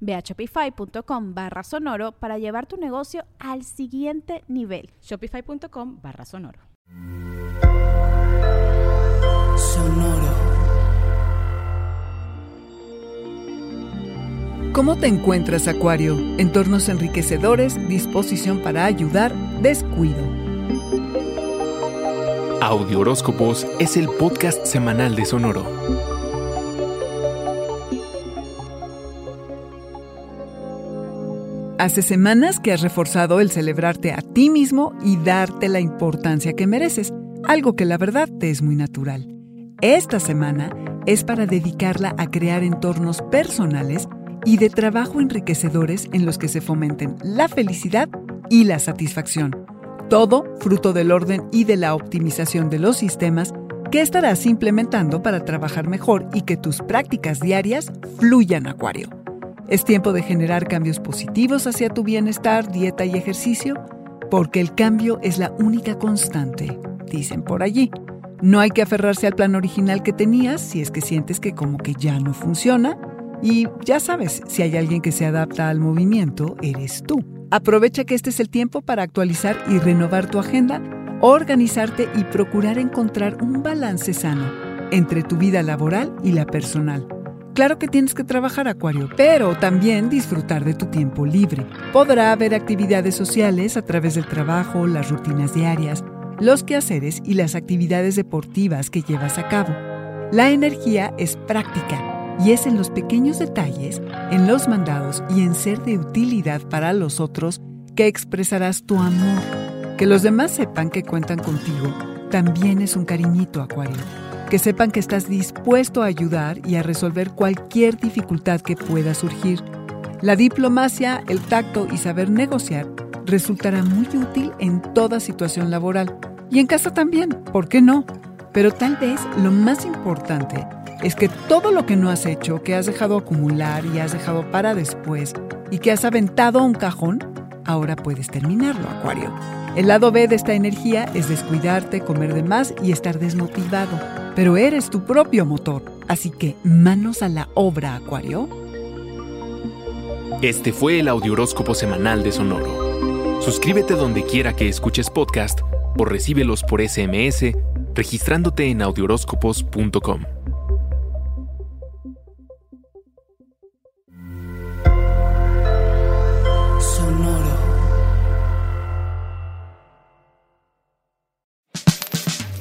Ve a shopify.com barra sonoro para llevar tu negocio al siguiente nivel. Shopify.com barra sonoro. Sonoro. ¿Cómo te encuentras, Acuario? Entornos enriquecedores, disposición para ayudar, descuido. Audio Horóscopos es el podcast semanal de Sonoro. Hace semanas que has reforzado el celebrarte a ti mismo y darte la importancia que mereces, algo que la verdad te es muy natural. Esta semana es para dedicarla a crear entornos personales y de trabajo enriquecedores en los que se fomenten la felicidad y la satisfacción. Todo fruto del orden y de la optimización de los sistemas que estarás implementando para trabajar mejor y que tus prácticas diarias fluyan, Acuario. Es tiempo de generar cambios positivos hacia tu bienestar, dieta y ejercicio, porque el cambio es la única constante, dicen por allí. No hay que aferrarse al plan original que tenías si es que sientes que como que ya no funciona. Y ya sabes, si hay alguien que se adapta al movimiento, eres tú. Aprovecha que este es el tiempo para actualizar y renovar tu agenda, organizarte y procurar encontrar un balance sano entre tu vida laboral y la personal. Claro que tienes que trabajar, Acuario, pero también disfrutar de tu tiempo libre. Podrá haber actividades sociales a través del trabajo, las rutinas diarias, los quehaceres y las actividades deportivas que llevas a cabo. La energía es práctica y es en los pequeños detalles, en los mandados y en ser de utilidad para los otros que expresarás tu amor. Que los demás sepan que cuentan contigo también es un cariñito, Acuario que sepan que estás dispuesto a ayudar y a resolver cualquier dificultad que pueda surgir. La diplomacia, el tacto y saber negociar resultará muy útil en toda situación laboral. Y en casa también, ¿por qué no? Pero tal vez lo más importante es que todo lo que no has hecho, que has dejado acumular y has dejado para después y que has aventado a un cajón, ahora puedes terminarlo, Acuario. El lado B de esta energía es descuidarte, comer de más y estar desmotivado pero eres tu propio motor. Así que manos a la obra, Acuario. Este fue el Audioróscopo Semanal de Sonoro. Suscríbete donde quiera que escuches podcast o recíbelos por SMS registrándote en audioróscopos.com.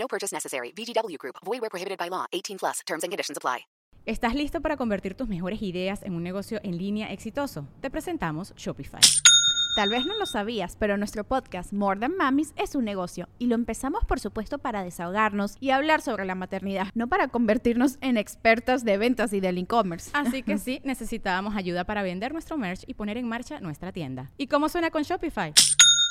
No purchase necessary. VGW Group. Void where prohibited by law. 18 plus. Terms and conditions apply. ¿Estás listo para convertir tus mejores ideas en un negocio en línea exitoso? Te presentamos Shopify. Tal vez no lo sabías, pero nuestro podcast More Than Mamis es un negocio y lo empezamos por supuesto para desahogarnos y hablar sobre la maternidad, no para convertirnos en expertas de ventas y del e-commerce. Así que sí, necesitábamos ayuda para vender nuestro merch y poner en marcha nuestra tienda. ¿Y cómo suena con Shopify?